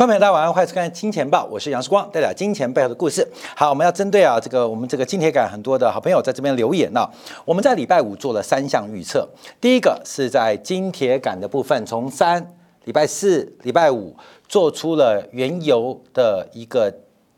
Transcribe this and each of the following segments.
观众朋友，大家晚上好，欢迎收看《金钱报》，我是杨世光，带来金钱背后的故事。好，我们要针对啊这个我们这个金铁杆很多的好朋友在这边留言呢、我们在礼拜五做了三项预测，第一个是在金铁杆的部分，从三礼拜四、礼拜五做出了原油的一个。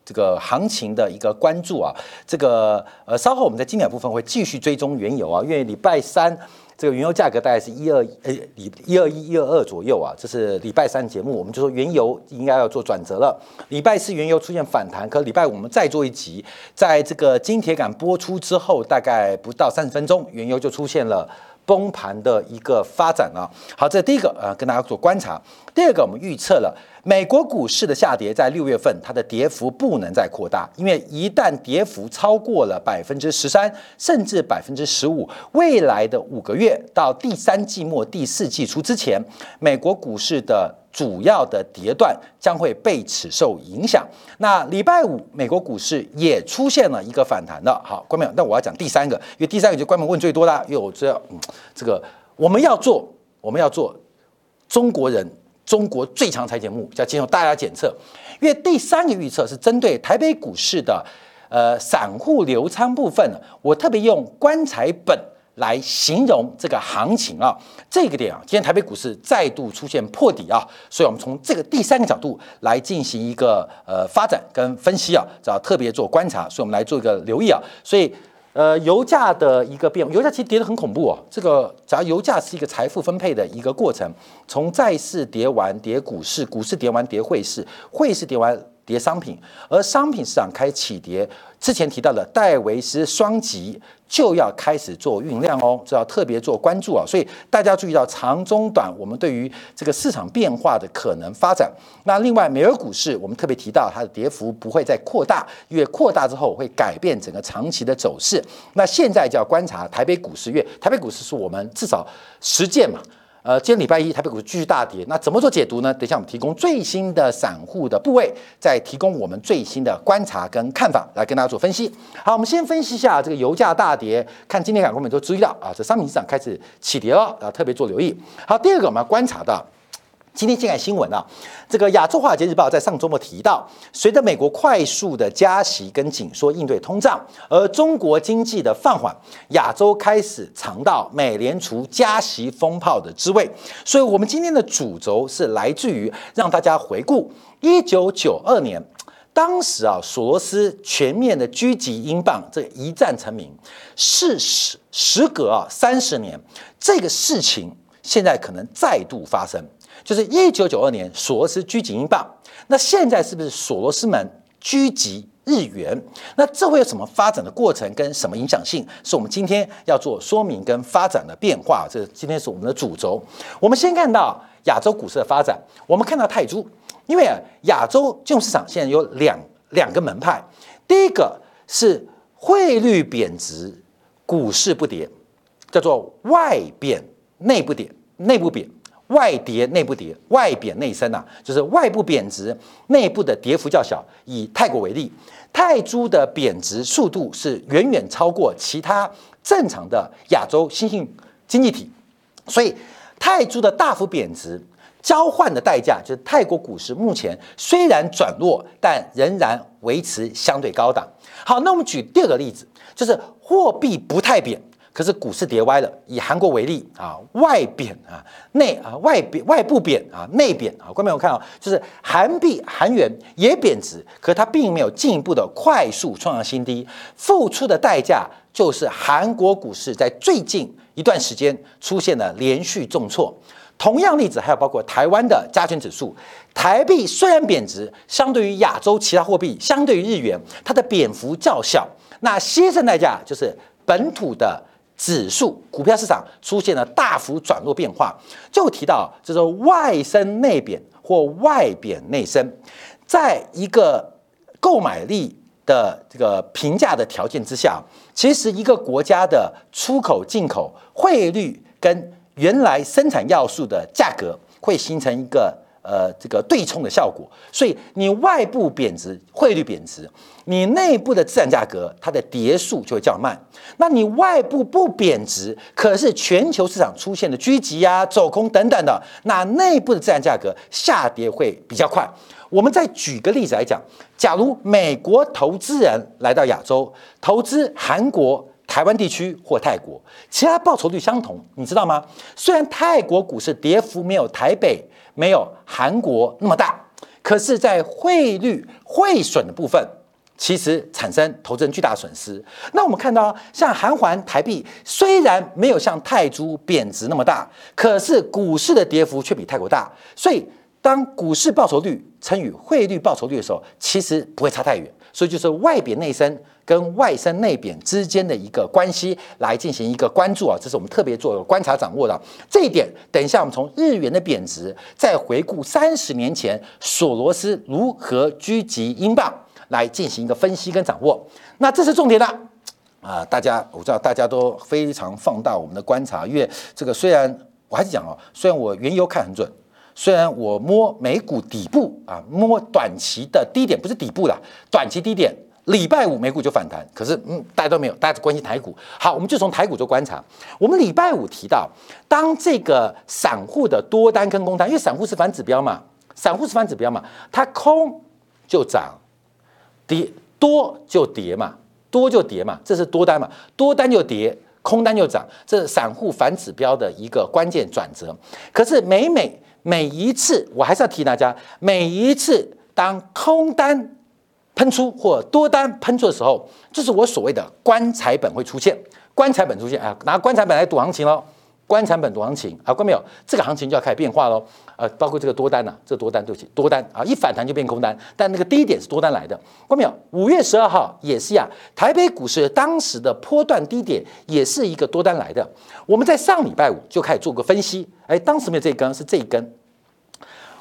这个行情的一个关注啊，这个呃，稍后我们在经典部分会继续追踪原油啊，因为礼拜三这个原油价格大概是一二呃礼一二一一二二左右啊，这是礼拜三节目，我们就说原油应该要做转折了。礼拜四原油出现反弹，可礼拜五我们再做一集，在这个金铁杆播出之后，大概不到三十分钟，原油就出现了。崩盘的一个发展啊，好，这第一个呃，跟大家做观察。第二个，我们预测了美国股市的下跌，在六月份它的跌幅不能再扩大，因为一旦跌幅超过了百分之十三，甚至百分之十五，未来的五个月到第三季末、第四季初之前，美国股市的主要的跌段将会被此受影响。那礼拜五，美国股市也出现了一个反弹了。好，观众朋友，那我要讲第三个，因为第三个就观众问最多啦，因为我知道，嗯，这个我们要做，我们要做中国人中国最强财节目，要接受大家检测。因为第三个预测是针对台北股市的呃散户流仓部分，我特别用棺材本。来形容这个行情啊，这个点啊，今天台北股市再度出现破底啊，所以我们从这个第三个角度来进行一个呃发展跟分析啊，要特别做观察，所以我们来做一个留意啊，所以呃油价的一个变，油价其实跌得很恐怖哦，这个假如油价是一个财富分配的一个过程，从债市跌完跌股市，股市跌完跌汇市，汇市跌完。跌商品，而商品市场开始起跌，之前提到的戴维斯双极就要开始做酝酿哦，这要特别做关注啊。所以大家注意到长中短，我们对于这个市场变化的可能发展。那另外，美国股市我们特别提到它的跌幅不会再扩大，因为扩大之后会改变整个长期的走势。那现在就要观察台北股市，因为台北股市是我们至少实践嘛。呃，今天礼拜一，台北股市继续大跌，那怎么做解读呢？等一下我们提供最新的散户的部位，再提供我们最新的观察跟看法来跟大家做分析。好，我们先分析一下这个油价大跌，看今天港股们都注意到啊，这商品市场开始起跌了啊，特别做留意。好，第二个我们要观察到。今天先看新闻啊，这个亚洲华尔街日报在上周末提到，随着美国快速的加息跟紧缩应对通胀，而中国经济的放缓，亚洲开始尝到美联储加息风炮的滋味。所以，我们今天的主轴是来自于让大家回顾一九九二年，当时啊，索罗斯全面的狙击英镑，这一战成名。事时时隔啊三十年，这个事情现在可能再度发生。就是一九九二年索罗斯狙击英镑，那现在是不是索罗斯们狙击日元？那这会有什么发展的过程跟什么影响性？是我们今天要做说明跟发展的变化。这今天是我们的主轴。我们先看到亚洲股市的发展，我们看到泰铢，因为亚洲金融市场现在有两两个门派，第一个是汇率贬值，股市不跌，叫做外贬内不跌，内部贬。外跌内部跌，外贬内升啊，就是外部贬值，内部的跌幅较小。以泰国为例，泰铢的贬值速度是远远超过其他正常的亚洲新兴经济体，所以泰铢的大幅贬值，交换的代价就是泰国股市目前虽然转弱，但仍然维持相对高档。好，那我们举第二个例子，就是货币不太贬。可是股市跌歪了。以韩国为例啊，外贬啊，内啊外贬外部贬啊，内贬啊。观众朋友看啊，就是韩币韩元也贬值，可它并没有进一步的快速创新低，付出的代价就是韩国股市在最近一段时间出现了连续重挫。同样例子还有包括台湾的加权指数，台币虽然贬值，相对于亚洲其他货币，相对于日元，它的贬幅较小。那牺牲代价就是本土的。指数股票市场出现了大幅转弱变化，就提到就是外升内贬或外贬内升，在一个购买力的这个评价的条件之下，其实一个国家的出口进口汇率跟原来生产要素的价格会形成一个。呃，这个对冲的效果，所以你外部贬值，汇率贬值，你内部的资产价格它的跌速就会较慢。那你外部不贬值，可是全球市场出现的狙击呀、走空等等的，那内部的资产价格下跌会比较快。我们再举个例子来讲，假如美国投资人来到亚洲投资韩国、台湾地区或泰国，其他报酬率相同，你知道吗？虽然泰国股市跌幅没有台北、没有韩国那么大，可是，在汇率汇损的部分。其实产生投资人巨大损失。那我们看到，像韩环台币虽然没有像泰铢贬值那么大，可是股市的跌幅却比泰国大。所以，当股市报酬率乘以汇率报酬率的时候，其实不会差太远。所以，就是外贬内升跟外升内贬之间的一个关系来进行一个关注啊，这是我们特别做观察掌握的这一点。等一下，我们从日元的贬值，再回顾三十年前索罗斯如何狙击英镑。来进行一个分析跟掌握，那这是重点的啊！大家我知道大家都非常放大我们的观察，因为这个虽然我还是讲哦，虽然我原油看很准，虽然我摸美股底部啊，摸短期的低点不是底部啦短期低点，礼拜五美股就反弹，可是嗯，大家都没有，大家只关心台股。好，我们就从台股做观察。我们礼拜五提到，当这个散户的多单跟空单，因为散户是反指标嘛，散户是反指标嘛，它空就涨。跌多就跌嘛，多就跌嘛，这是多单嘛，多单就跌，空单就涨，这是散户反指标的一个关键转折。可是每每每一次，我还是要提大家，每一次当空单喷出或多单喷出的时候，这是我所谓的棺材本会出现，棺材本出现啊，拿棺材本来赌行情喽。观产本多行情啊，关没有？这个行情就要开始变化喽。呃，包括这个多单呐，这多单对不起，多单啊，一反弹就变空单。但那个低点是多单来的，关没有？五月十二号也是呀，台北股市当时的波段低点也是一个多单来的。我们在上礼拜五就开始做个分析，哎，当时没有这一根，是这一根。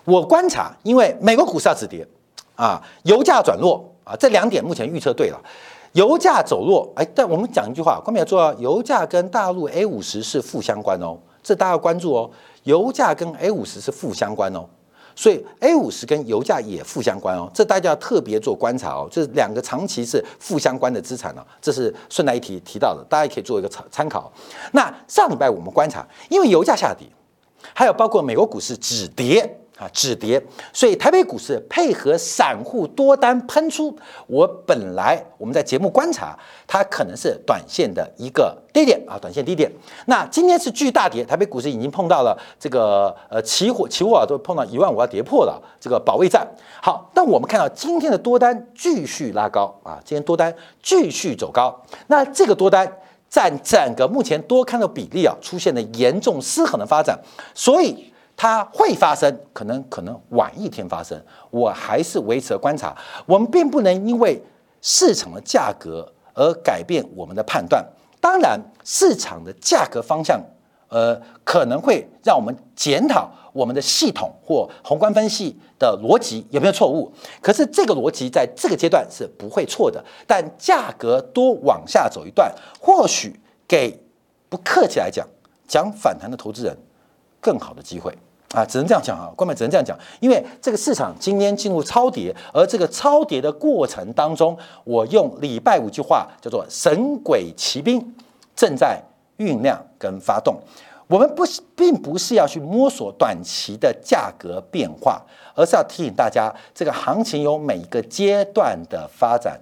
我观察，因为美国股市要止跌啊，油价转弱啊，这两点目前预测对了。油价走弱，哎，但我们讲一句话，关键要做到，油价跟大陆 A 五十是负相关哦，这大家要关注哦。油价跟 A 五十是负相关哦，所以 A 五十跟油价也负相关哦，这大家要特别做观察哦。这两个长期是负相关的资产哦，这是顺带一提提到的，大家可以做一个参参考。那上礼拜我们观察，因为油价下跌，还有包括美国股市止跌。啊，止跌，所以台北股市配合散户多单喷出，我本来我们在节目观察，它可能是短线的一个低点啊，短线低点。那今天是巨大跌，台北股市已经碰到了这个呃期货期货啊，都碰到一万五要跌破了这个保卫战。好，但我们看到今天的多单继续拉高啊，今天多单继续走高，那这个多单占整个目前多看的比例啊，出现了严重失衡的发展，所以。它会发生，可能可能晚一天发生，我还是维持了观察。我们并不能因为市场的价格而改变我们的判断。当然，市场的价格方向，呃，可能会让我们检讨我们的系统或宏观分析的逻辑有没有错误。可是这个逻辑在这个阶段是不会错的。但价格多往下走一段，或许给不客气来讲，讲反弹的投资人更好的机会。啊，只能这样讲啊，官媒只能这样讲，因为这个市场今天进入超跌，而这个超跌的过程当中，我用礼拜五句话叫做“神鬼奇兵”正在酝酿跟发动。我们不，并不是要去摸索短期的价格变化，而是要提醒大家，这个行情有每一个阶段的发展。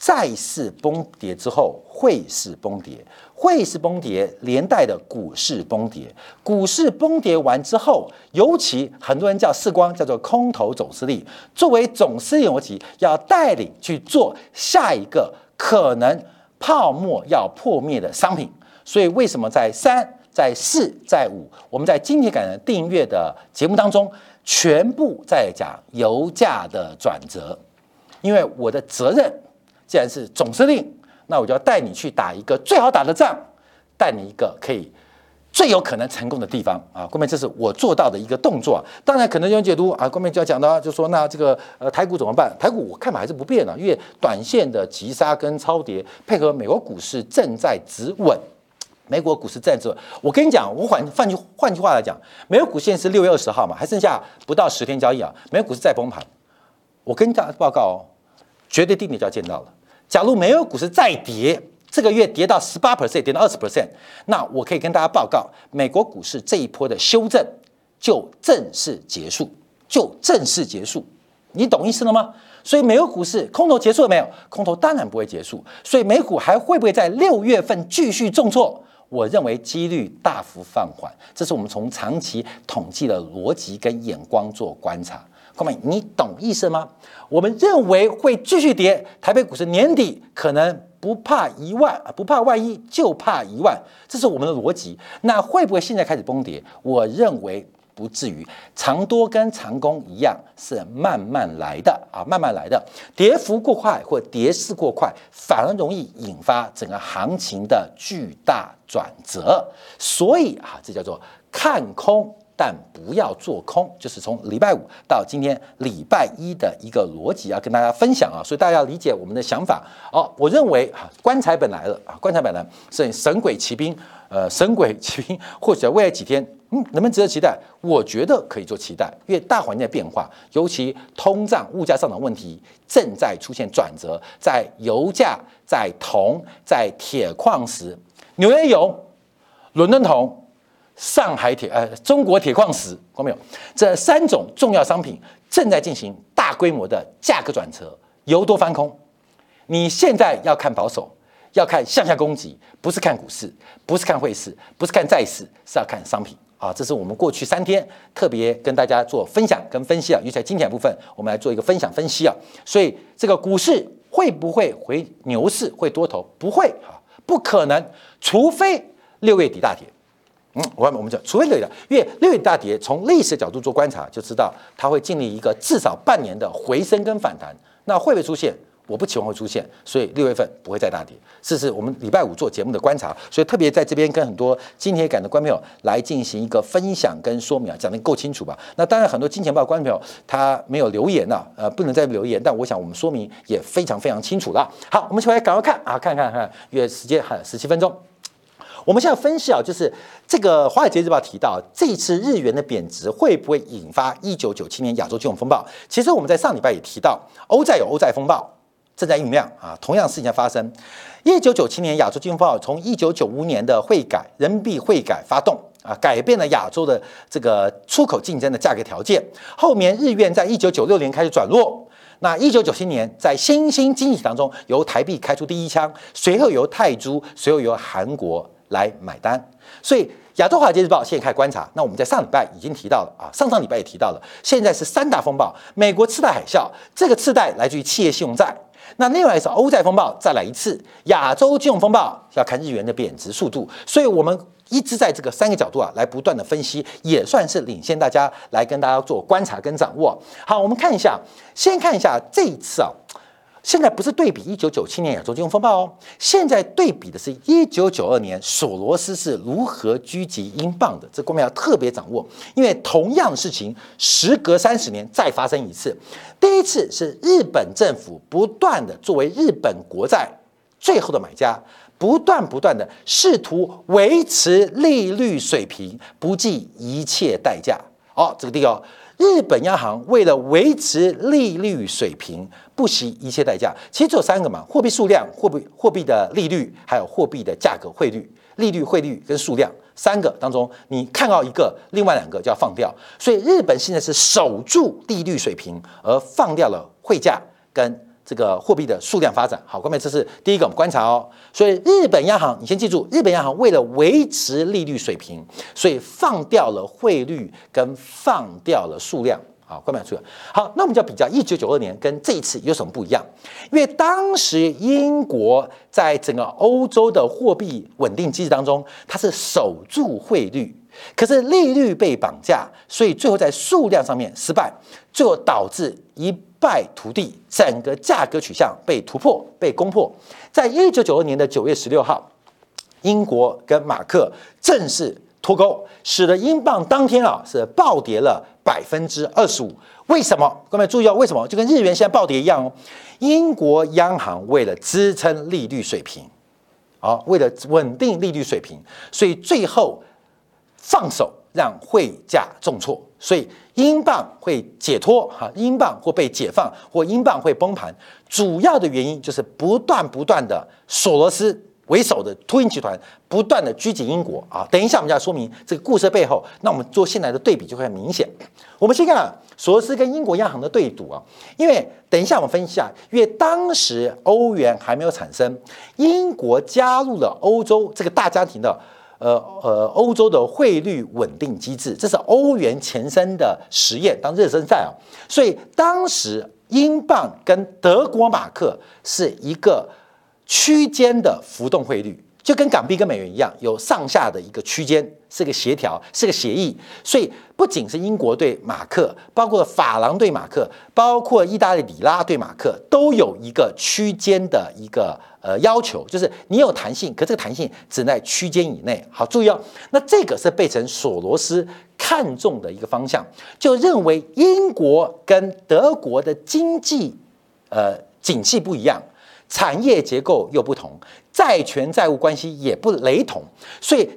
再次崩跌之后，汇市崩跌，汇市崩跌，连带的股市崩跌。股市崩跌完之后，尤其很多人叫世光，叫做空头总司令，作为总司令逻辑，要带领去做下一个可能泡沫要破灭的商品。所以，为什么在三、在四、在五，我们在今天感恩订阅的节目当中，全部在讲油价的转折？因为我的责任。既然是总司令，那我就要带你去打一个最好打的仗，带你一个可以最有可能成功的地方啊！后面这是我做到的一个动作。当然，可能有人解读啊，后面就要讲到，就说那这个呃台股怎么办？台股我看法还是不变的，因为短线的急杀跟超跌，配合美国股市正在止稳，美国股市正在止稳。我跟你讲，我换换句换句话来讲，美国股现在是六月二十号嘛，还剩下不到十天交易啊，美国股市再崩盘，我跟大家报告哦，绝对定点就要见到了。假如美国股市再跌，这个月跌到十八 percent，跌到二十 percent，那我可以跟大家报告，美国股市这一波的修正就正式结束，就正式结束。你懂意思了吗？所以美国股市空头结束了没有？空头当然不会结束，所以美股还会不会在六月份继续重挫？我认为几率大幅放缓，这是我们从长期统计的逻辑跟眼光做观察。各位，你懂意思吗？我们认为会继续跌，台北股市年底可能不怕一万，不怕万一，就怕一万，这是我们的逻辑。那会不会现在开始崩跌？我认为。不至于长多跟长空一样是慢慢来的啊，慢慢来的，跌幅过快或跌势过快，反而容易引发整个行情的巨大转折。所以啊，这叫做看空，但不要做空，就是从礼拜五到今天礼拜一的一个逻辑要跟大家分享啊。所以大家要理解我们的想法哦。我认为啊，棺材本来了啊，棺材本来是神鬼骑兵，呃，神鬼骑兵或者未来几天。嗯，能不能值得期待？我觉得可以做期待，因为大环境的变化，尤其通胀、物价上涨问题正在出现转折，在油价、在铜、在铁矿石、纽约油、伦敦铜、上海铁呃中国铁矿石，看到没有？这三种重要商品正在进行大规模的价格转折，由多翻空。你现在要看保守。要看向下攻击，不是看股市，不是看汇市，不是看债市，是要看商品啊！这是我们过去三天特别跟大家做分享跟分析啊，尤其在今天部分，我们来做一个分享分析啊。所以这个股市会不会回牛市，会多头？不会啊，不可能，除非六月底大跌。嗯，我我们讲，除非六月，因为六月大跌，从历史角度做观察，就知道它会经历一个至少半年的回升跟反弹，那会不会出现？我不期望会出现，所以六月份不会再大跌。这是我们礼拜五做节目的观察，所以特别在这边跟很多金铁杆的观众朋友来进行一个分享跟说明啊，讲得够清楚吧？那当然，很多金钱豹观众朋友他没有留言呐，呃，不能再留言，但我想我们说明也非常非常清楚了。好，我们先来赶快看啊，看看看，约时间还有十七分钟。我们现在分析啊，就是这个《华尔街日报》提到，这次日元的贬值会不会引发一九九七年亚洲金融风暴？其实我们在上礼拜也提到，欧债有欧债风暴。正在酝酿啊，同样事情在发生。一九九七年亚洲金融风暴从一九九五年的汇改人民币汇改发动啊，改变了亚洲的这个出口竞争的价格条件。后面日元在一九九六年开始转弱，那一九九七年在新兴经济体当中由台币开出第一枪，随后由泰铢，随后由韩国来买单。所以亚洲华尔街日报现在开始观察。那我们在上礼拜已经提到了啊，上上礼拜也提到了，现在是三大风暴：美国次贷海啸，这个次贷来自于企业信用债。那另外是欧债风暴，再来一次亚洲金融风暴，要看日元的贬值速度。所以，我们一直在这个三个角度啊，来不断的分析，也算是领先大家来跟大家做观察跟掌握。好，我们看一下，先看一下这一次啊。现在不是对比一九九七年亚洲金融风暴哦，现在对比的是一九九二年索罗斯是如何狙击英镑的，这观众要特别掌握，因为同样的事情时隔三十年再发生一次，第一次是日本政府不断的作为日本国债最后的买家，不断不断的试图维持利率水平，不计一切代价。哦，这个地方。日本央行为了维持利率水平，不惜一切代价。其实只有三个嘛：货币数量、货币货币的利率，还有货币的价格汇率。利率、汇率跟数量三个当中，你看到一个，另外两个就要放掉。所以日本现在是守住利率水平，而放掉了汇价跟。这个货币的数量发展，好，各位，这是第一个我们观察哦。所以日本央行，你先记住，日本央行为了维持利率水平，所以放掉了汇率跟放掉了数量，好，各位注意。好，那我们就要比较一九九二年跟这一次有什么不一样？因为当时英国在整个欧洲的货币稳定机制当中，它是守住汇率。可是利率被绑架，所以最后在数量上面失败，最后导致一败涂地，整个价格取向被突破、被攻破。在一九九二年的九月十六号，英国跟马克正式脱钩，使得英镑当天啊是暴跌了百分之二十五。为什么？各位注意哦，为什么？就跟日元现在暴跌一样哦。英国央行为了支撑利率水平，啊，为了稳定利率水平，所以最后。放手让汇价重挫，所以英镑会解脱哈，英镑或被解放，或英镑会崩盘。主要的原因就是不断不断的索罗斯为首的秃鹰集团不断的狙击英国啊。等一下我们就要说明这个故事背后，那我们做现在的对比就会很明显。我们先看索罗斯跟英国央行的对赌啊，因为等一下我们分析下，因为当时欧元还没有产生，英国加入了欧洲这个大家庭的。呃呃，欧洲的汇率稳定机制，这是欧元前身的实验当热身赛啊，所以当时英镑跟德国马克是一个区间的浮动汇率。就跟港币跟美元一样，有上下的一个区间，是个协调，是个协议。所以不仅是英国对马克，包括法郎对马克，包括意大利里拉对马克，都有一个区间的一个呃要求，就是你有弹性，可这个弹性只在区间以内。好，注意哦，那这个是被成索罗斯看中的一个方向，就认为英国跟德国的经济呃景气不一样。产业结构又不同，债权债务关系也不雷同，所以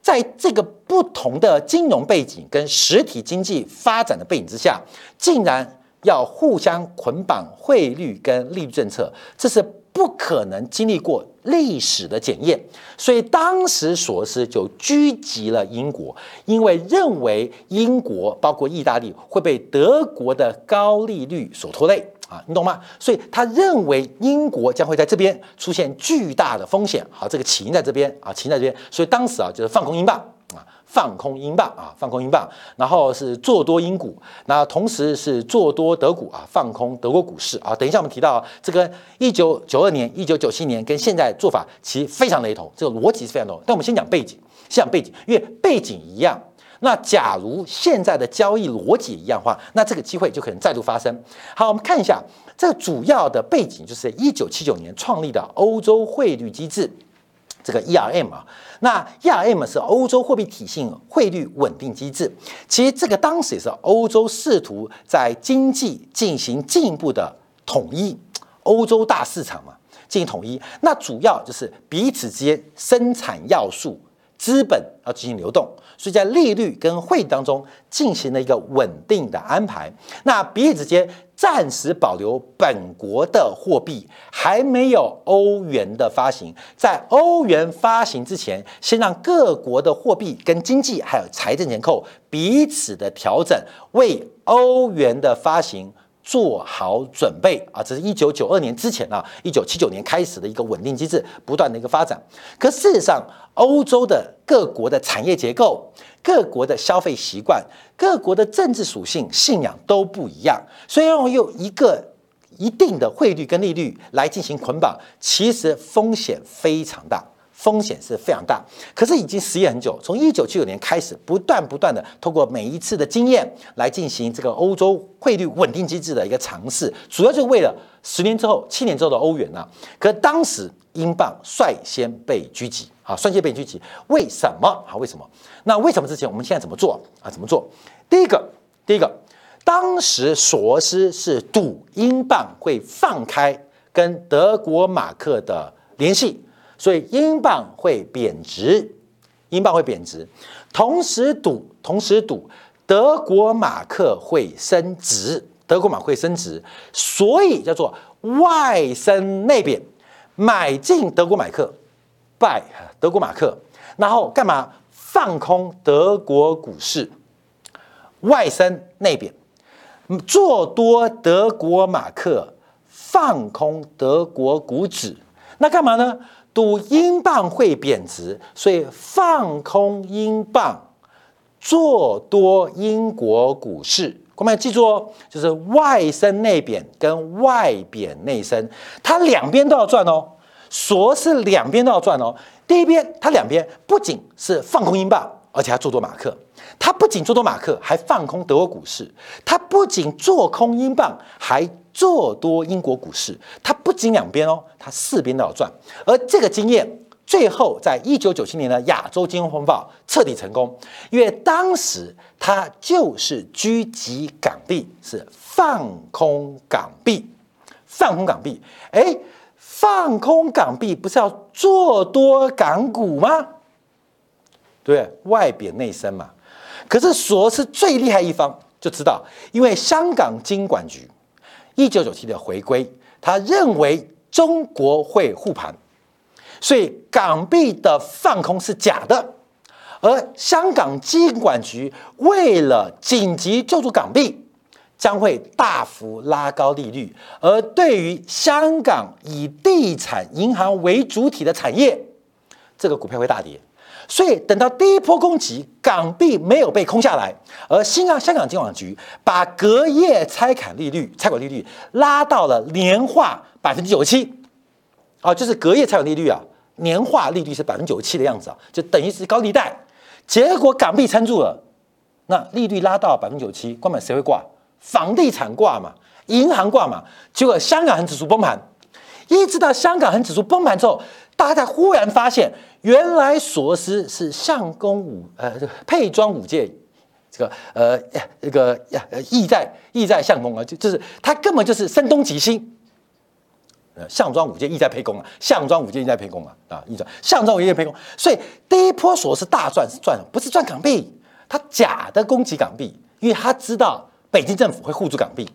在这个不同的金融背景跟实体经济发展的背景之下，竟然要互相捆绑汇率跟利率政策，这是不可能经历过历史的检验。所以当时索斯就狙击了英国，因为认为英国包括意大利会被德国的高利率所拖累。啊，你懂吗？所以他认为英国将会在这边出现巨大的风险。好，这个起因在这边啊，起因在这边。所以当时啊，就是放空英镑啊，放空英镑啊，放空英镑，然后是做多英股，那同时是做多德股啊，放空德国股市啊。等一下我们提到这个一九九二年、一九九七年跟现在做法其实非常雷同，这个逻辑是非常同。但我们先讲背景，先讲背景，因为背景一样。那假如现在的交易逻辑一样的话，那这个机会就可能再度发生。好，我们看一下这主要的背景，就是一九七九年创立的欧洲汇率机制，这个 ERM 啊。那 ERM 是欧洲货币体系汇率稳定机制。其实这个当时也是欧洲试图在经济进行进一步的统一，欧洲大市场嘛，进行统一。那主要就是彼此之间生产要素。资本要进行流动，所以在利率跟汇当中进行了一个稳定的安排。那彼此之间暂时保留本国的货币，还没有欧元的发行。在欧元发行之前，先让各国的货币跟经济还有财政结构彼此的调整，为欧元的发行。做好准备啊！这是一九九二年之前啊，一九七九年开始的一个稳定机制，不断的一个发展。可事实上，欧洲的各国的产业结构、各国的消费习惯、各国的政治属性、信仰都不一样，所以要用一个一定的汇率跟利率来进行捆绑，其实风险非常大。风险是非常大，可是已经实验很久，从一九七九年开始，不断不断的通过每一次的经验来进行这个欧洲汇率稳定机制的一个尝试，主要就是为了十年之后、七年之后的欧元啊。可当时英镑率先被狙击，啊，率先被狙击，为什么？啊，为什么？那为什么之前我们现在怎么做啊？怎么做？第一个，第一个，当时索斯是赌英镑会放开跟德国马克的联系。所以英镑会贬值，英镑会贬值，同时赌，同时赌德国马克会升值，德国马会升值，所以叫做外升内贬，买进德国马克，拜德国马克，然后干嘛？放空德国股市，外升内贬，做多德国马克，放空德国股指，那干嘛呢？赌英镑会贬值，所以放空英镑，做多英国股市。各位记住哦，就是外升内贬跟外贬内升，它两边都要赚哦。说是两边都要赚哦。第一边，它两边不仅是放空英镑，而且还做多马克。他不仅做多马克，还放空德国股市。他不仅做空英镑，还做多英国股市，他不仅两边哦，他四边都要赚。而这个经验，最后在一九九七年的亚洲金融风暴彻底成功，因为当时他就是狙击港币，是放空港币，放空港币。哎，放空港币不是要做多港股吗？对，外贬内升嘛。可是索是最厉害一方，就知道，因为香港金管局。一九九七的回归，他认为中国会护盘，所以港币的放空是假的。而香港金管局为了紧急救助港币，将会大幅拉高利率。而对于香港以地产银行为主体的产业，这个股票会大跌。所以等到第一波攻击，港币没有被空下来，而新港香港金管局把隔夜拆砍利率、拆款利率拉到了年化百分之九十七，啊，就是隔夜拆款利率啊，年化利率是百分之九十七的样子啊，就等于是高利贷。结果港币撑住了，那利率拉到百分之九十七，关门谁会挂？房地产挂嘛，银行挂嘛。结果香港恒指数崩盘，一直到香港恒指数崩盘之后，大家忽然发现。原来索罗斯是相公武呃配装武界这个呃这个呀意在意在相公啊，就就是他根本就是声东击西，呃项庄舞剑意在沛公啊，项庄舞剑意在沛公啊啊意在项庄舞剑意在沛公，所以第一波索是大赚是赚不是赚港币，他假的攻击港币，因为他知道北京政府会护住港币，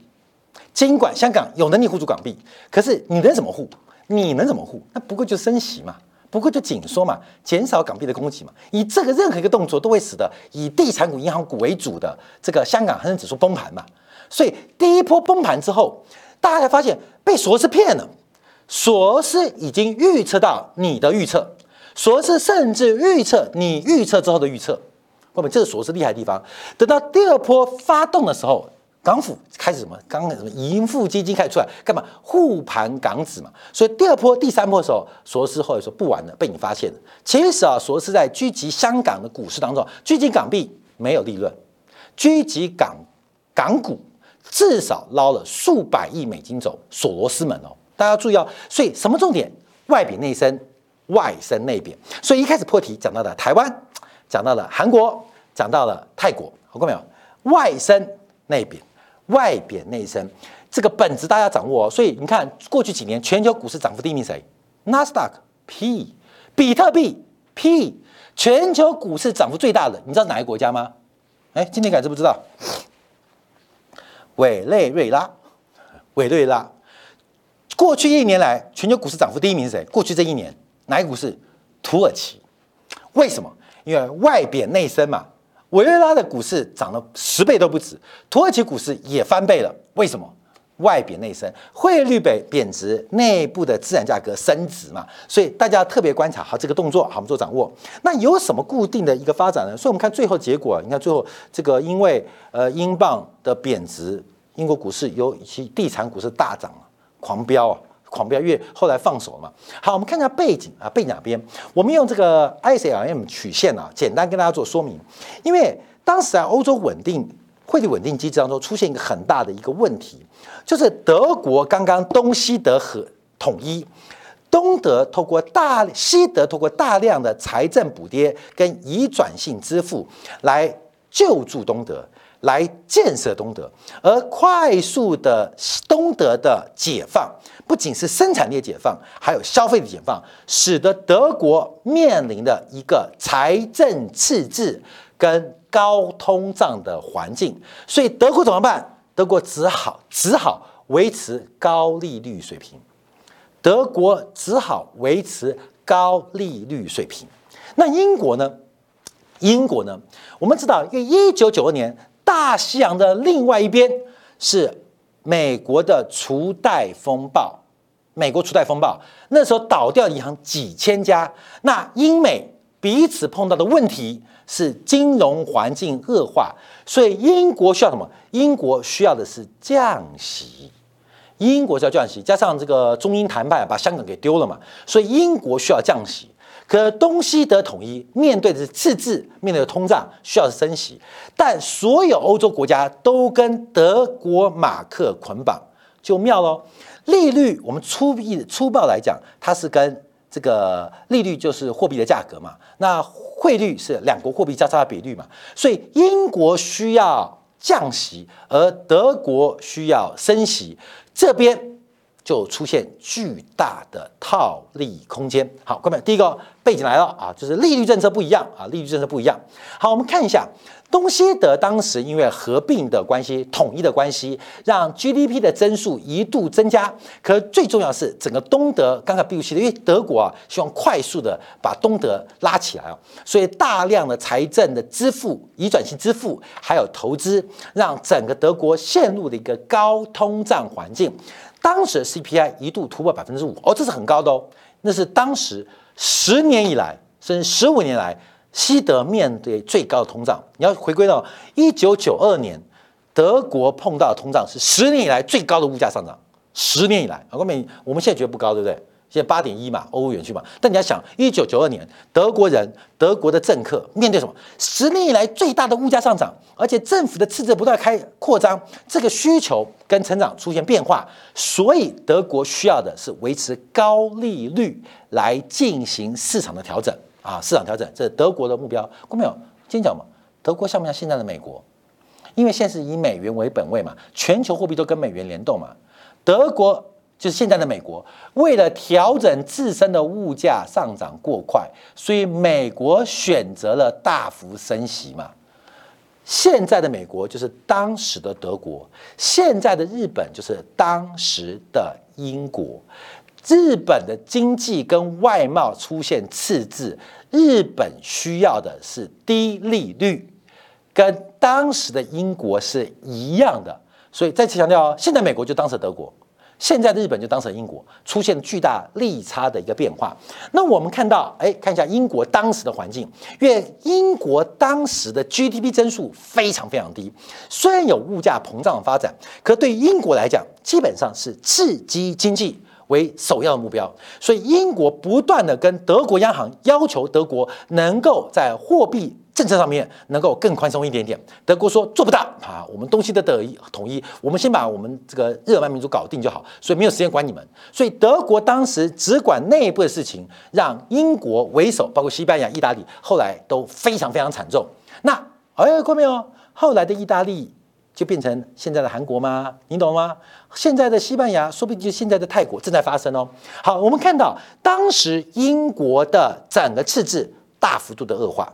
尽管香港有能力护住港币，可是你能怎么护？你能怎么护？那不过就升息嘛。不过就紧缩嘛，减少港币的供给嘛。以这个任何一个动作都会使得以地产股、银行股为主的这个香港恒生指数崩盘嘛。所以第一波崩盘之后，大家才发现被索罗斯骗了。索罗斯已经预测到你的预测，索罗斯甚至预测你预测之后的预测。后面这是索罗斯厉害的地方。等到第二波发动的时候。港府开始什么？刚刚什么盈富基金开始出来干嘛？护盘港纸嘛。所以第二波、第三波的时候，索罗斯后来说不玩了，被你发现了。其实啊，索罗斯在狙击香港的股市当中，狙击港币没有利润，狙击港港股至少捞了数百亿美金走。索罗斯们哦，大家注意哦。所以什么重点？外贬内升，外升内贬。所以一开始破题讲到了台湾，讲到了韩国，讲到了泰国，好过没有？外升内贬。外贬内升，这个本质大家掌握哦。所以你看，过去几年全球股市涨幅第一名谁？纳斯达克 P，比特币 P，全球股市涨幅最大的，你知道哪个国家吗？哎，今天敢知不知道？委内瑞拉，委内瑞拉。过去一年来，全球股市涨幅第一名是谁？过去这一年，哪个股市？土耳其。为什么？因为外贬内升嘛。委内瑞拉的股市涨了十倍都不止，土耳其股市也翻倍了。为什么？外贬内升，汇率贬贬值，内部的资产价格升值嘛。所以大家特别观察好这个动作，好我们做掌握。那有什么固定的一个发展呢？所以我们看最后结果，你看最后这个因为呃英镑的贬值，英国股市尤其地产股市大涨啊，狂飙啊。狂飙因为后来放手嘛，好，我们看一下背景啊，背景哪边？我们用这个 ICLM 曲线啊，简单跟大家做说明。因为当时在欧洲稳定汇率稳定机制当中出现一个很大的一个问题，就是德国刚刚东西德和统一，东德透过大西德透过大量的财政补贴跟移转性支付来救助东德。来建设东德，而快速的东德的解放，不仅是生产力解放，还有消费的解放，使得德国面临的一个财政赤字跟高通胀的环境。所以德国怎么办？德国只好只好维持高利率水平。德国只好维持高利率水平。那英国呢？英国呢？我们知道，因为一九九二年。大西洋的另外一边是美国的储贷风暴，美国储贷风暴那时候倒掉银行几千家，那英美彼此碰到的问题是金融环境恶化，所以英国需要什么？英国需要的是降息，英国需要降息，加上这个中英谈判把香港给丢了嘛，所以英国需要降息。可东西德统一面对的是赤字，面对的通胀需要是升息，但所有欧洲国家都跟德国马克捆绑，就妙喽。利率我们粗币粗暴来讲，它是跟这个利率就是货币的价格嘛，那汇率是两国货币交叉的比率嘛，所以英国需要降息，而德国需要升息，这边就出现巨大的套利空间。好，各位，第一个背景来了啊，就是利率政策不一样啊，利率政策不一样。好，我们看一下。东西德当时因为合并的关系、统一的关系，让 GDP 的增速一度增加。可最重要是，整个东德刚刚闭气的，因为德国啊希望快速的把东德拉起来啊，所以大量的财政的支付、移转性支付还有投资，让整个德国陷入了一个高通胀环境。当时 CPI 一度突破百分之五哦，这是很高的哦，那是当时十年以来，甚至十五年来。西德面对最高的通胀，你要回归到一九九二年，德国碰到的通胀是十年以来最高的物价上涨。十年以来，啊，我们我们现在觉得不高，对不对？现在八点一嘛，欧元区嘛。但你要想，一九九二年，德国人、德国的政客面对什么？十年以来最大的物价上涨，而且政府的赤字不断开扩张，这个需求跟成长出现变化，所以德国需要的是维持高利率来进行市场的调整。啊，市场调整，这是德国的目标。过没有？今天讲嘛，德国像不像现在的美国？因为现在是以美元为本位嘛，全球货币都跟美元联动嘛。德国就是现在的美国，为了调整自身的物价上涨过快，所以美国选择了大幅升息嘛。现在的美国就是当时的德国，现在的日本就是当时的英国。日本的经济跟外贸出现赤字。日本需要的是低利率，跟当时的英国是一样的，所以再次强调哦，现在美国就当时德国，现在的日本就当成英国，出现巨大利差的一个变化。那我们看到，哎，看一下英国当时的环境，因为英国当时的 GDP 增速非常非常低，虽然有物价膨胀的发展，可对英国来讲，基本上是刺激经济。为首要的目标，所以英国不断的跟德国央行要求德国能够在货币政策上面能够更宽松一点点。德国说做不到啊，我们东西的德统一，我们先把我们这个日耳曼民族搞定就好，所以没有时间管你们。所以德国当时只管内部的事情，让英国为首，包括西班牙、意大利，后来都非常非常惨重。那哎，看到没有？后来的意大利。就变成现在的韩国吗？你懂吗？现在的西班牙，说不定就现在的泰国正在发生哦。好，我们看到当时英国的整个赤字大幅度的恶化，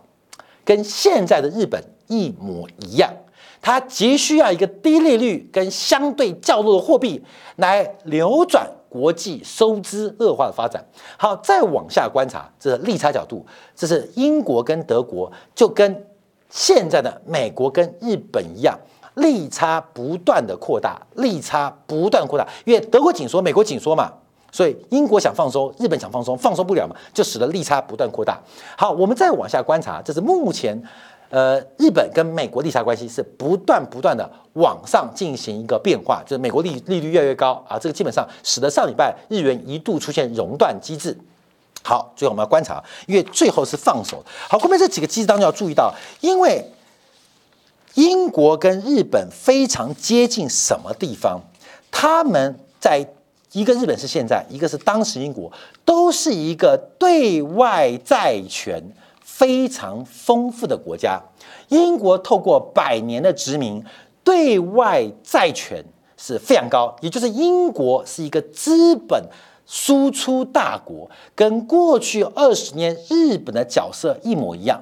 跟现在的日本一模一样。它急需要一个低利率跟相对较弱的货币来扭转国际收支恶化的发展。好，再往下观察，这是利差角度，这是英国跟德国，就跟现在的美国跟日本一样。利差不断的扩大，利差不断扩大，因为德国紧缩，美国紧缩嘛，所以英国想放松，日本想放松，放松不了嘛，就使得利差不断扩大。好，我们再往下观察，这是目前，呃，日本跟美国利差关系是不断不断的往上进行一个变化，就是美国利利率越来越高啊，这个基本上使得上礼拜日元一度出现熔断机制。好，最后我们要观察，因为最后是放手。好，后面这几个机制当中要注意到，因为。英国跟日本非常接近，什么地方？他们在一个日本是现在，一个是当时英国，都是一个对外债权非常丰富的国家。英国透过百年的殖民，对外债权是非常高，也就是英国是一个资本输出大国，跟过去二十年日本的角色一模一样。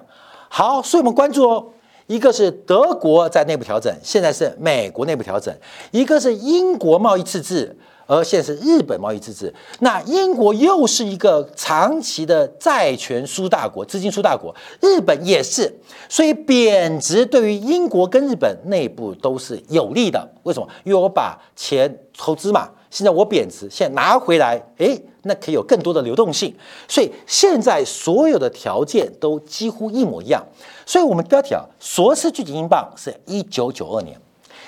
好，所以我们关注哦。一个是德国在内部调整，现在是美国内部调整；一个是英国贸易赤字，而现在是日本贸易赤字。那英国又是一个长期的债权输大国、资金输大国，日本也是，所以贬值对于英国跟日本内部都是有利的。为什么？因为我把钱投资嘛。现在我贬值，现在拿回来，诶，那可以有更多的流动性。所以现在所有的条件都几乎一模一样。所以我们标题啊，索斯聚集英镑是一九九二年，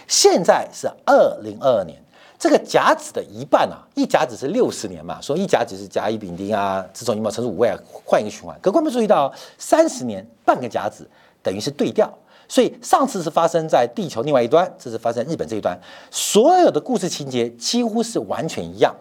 现在是二零二二年。这个甲子的一半啊，一甲子是六十年嘛，所以一甲子是甲乙丙丁啊，自从寅卯辰巳午未啊，换一个循环。可观众注意到，三十年半个甲子等于是对调。所以上次是发生在地球另外一端，这是发生在日本这一端，所有的故事情节几乎是完全一样。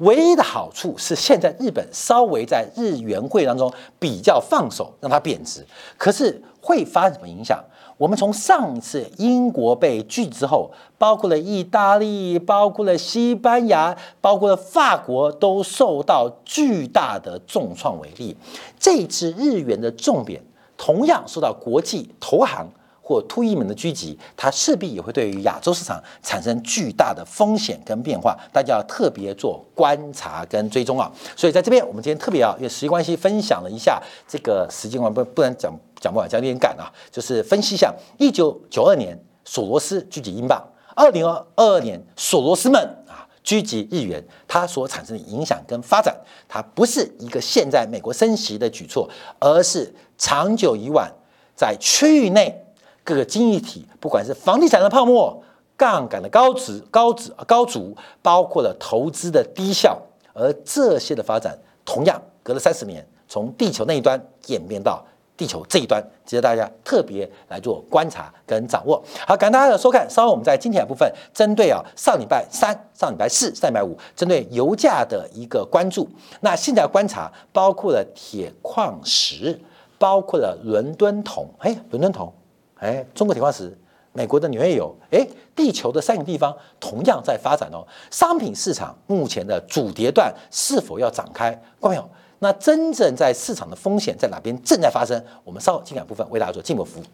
唯一的好处是，现在日本稍微在日元汇当中比较放手，让它贬值。可是会发生什么影响？我们从上次英国被拒之后，包括了意大利、包括了西班牙、包括了法国，都受到巨大的重创为例，这次日元的重贬同样受到国际投行。或突一门的狙击，它势必也会对于亚洲市场产生巨大的风险跟变化，大家要特别做观察跟追踪啊。所以在这边，我们今天特别啊，因为时间关系，分享了一下这个时间关不不能讲讲不完，讲有点赶啊，就是分析一下一九九二年索罗斯狙击英镑，二零二二年索罗斯们啊狙击日元，它所产生的影响跟发展，它不是一个现在美国升息的举措，而是长久以往在区域内。各个经济体，不管是房地产的泡沫、杠杆的高值、高值、高足，包括了投资的低效，而这些的发展，同样隔了三十年，从地球那一端演变到地球这一端，值得大家特别来做观察跟掌握。好，感谢大家的收看。稍后我们在今天的部分，针对啊上礼拜三、上礼拜四、上礼拜五，针对油价的一个关注。那现在观察包括了铁矿石，包括了伦敦铜，哎，伦敦铜。哎，中国铁矿石，美国的纽约油，哎，地球的三个地方同样在发展哦。商品市场目前的主跌段是否要展开？各位朋友，那真正在市场的风险在哪边正在发生？我们稍后情感部分为大家做进一步服务。